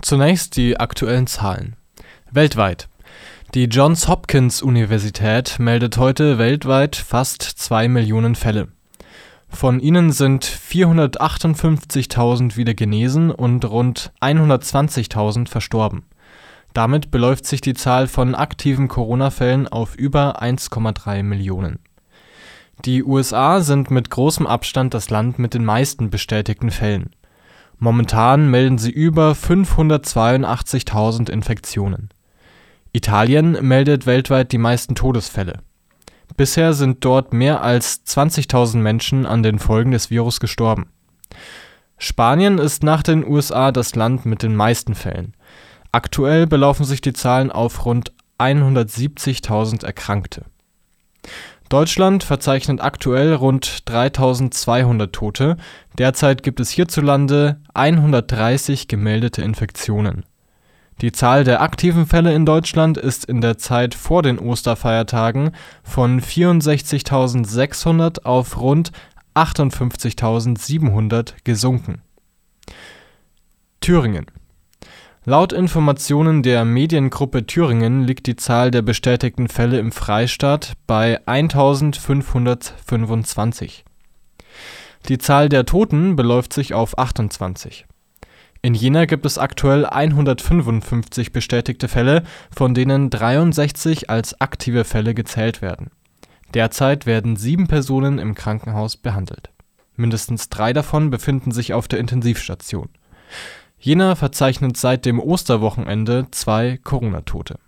Zunächst die aktuellen Zahlen. Weltweit. Die Johns Hopkins Universität meldet heute weltweit fast zwei Millionen Fälle. Von ihnen sind 458.000 wieder genesen und rund 120.000 verstorben. Damit beläuft sich die Zahl von aktiven Corona-Fällen auf über 1,3 Millionen. Die USA sind mit großem Abstand das Land mit den meisten bestätigten Fällen. Momentan melden sie über 582.000 Infektionen. Italien meldet weltweit die meisten Todesfälle. Bisher sind dort mehr als 20.000 Menschen an den Folgen des Virus gestorben. Spanien ist nach den USA das Land mit den meisten Fällen. Aktuell belaufen sich die Zahlen auf rund 170.000 Erkrankte. Deutschland verzeichnet aktuell rund 3200 Tote, derzeit gibt es hierzulande 130 gemeldete Infektionen. Die Zahl der aktiven Fälle in Deutschland ist in der Zeit vor den Osterfeiertagen von 64.600 auf rund 58.700 gesunken. Thüringen Laut Informationen der Mediengruppe Thüringen liegt die Zahl der bestätigten Fälle im Freistaat bei 1525. Die Zahl der Toten beläuft sich auf 28. In Jena gibt es aktuell 155 bestätigte Fälle, von denen 63 als aktive Fälle gezählt werden. Derzeit werden sieben Personen im Krankenhaus behandelt. Mindestens drei davon befinden sich auf der Intensivstation Jena verzeichnet seit dem Osterwochenende zwei Corona-Tote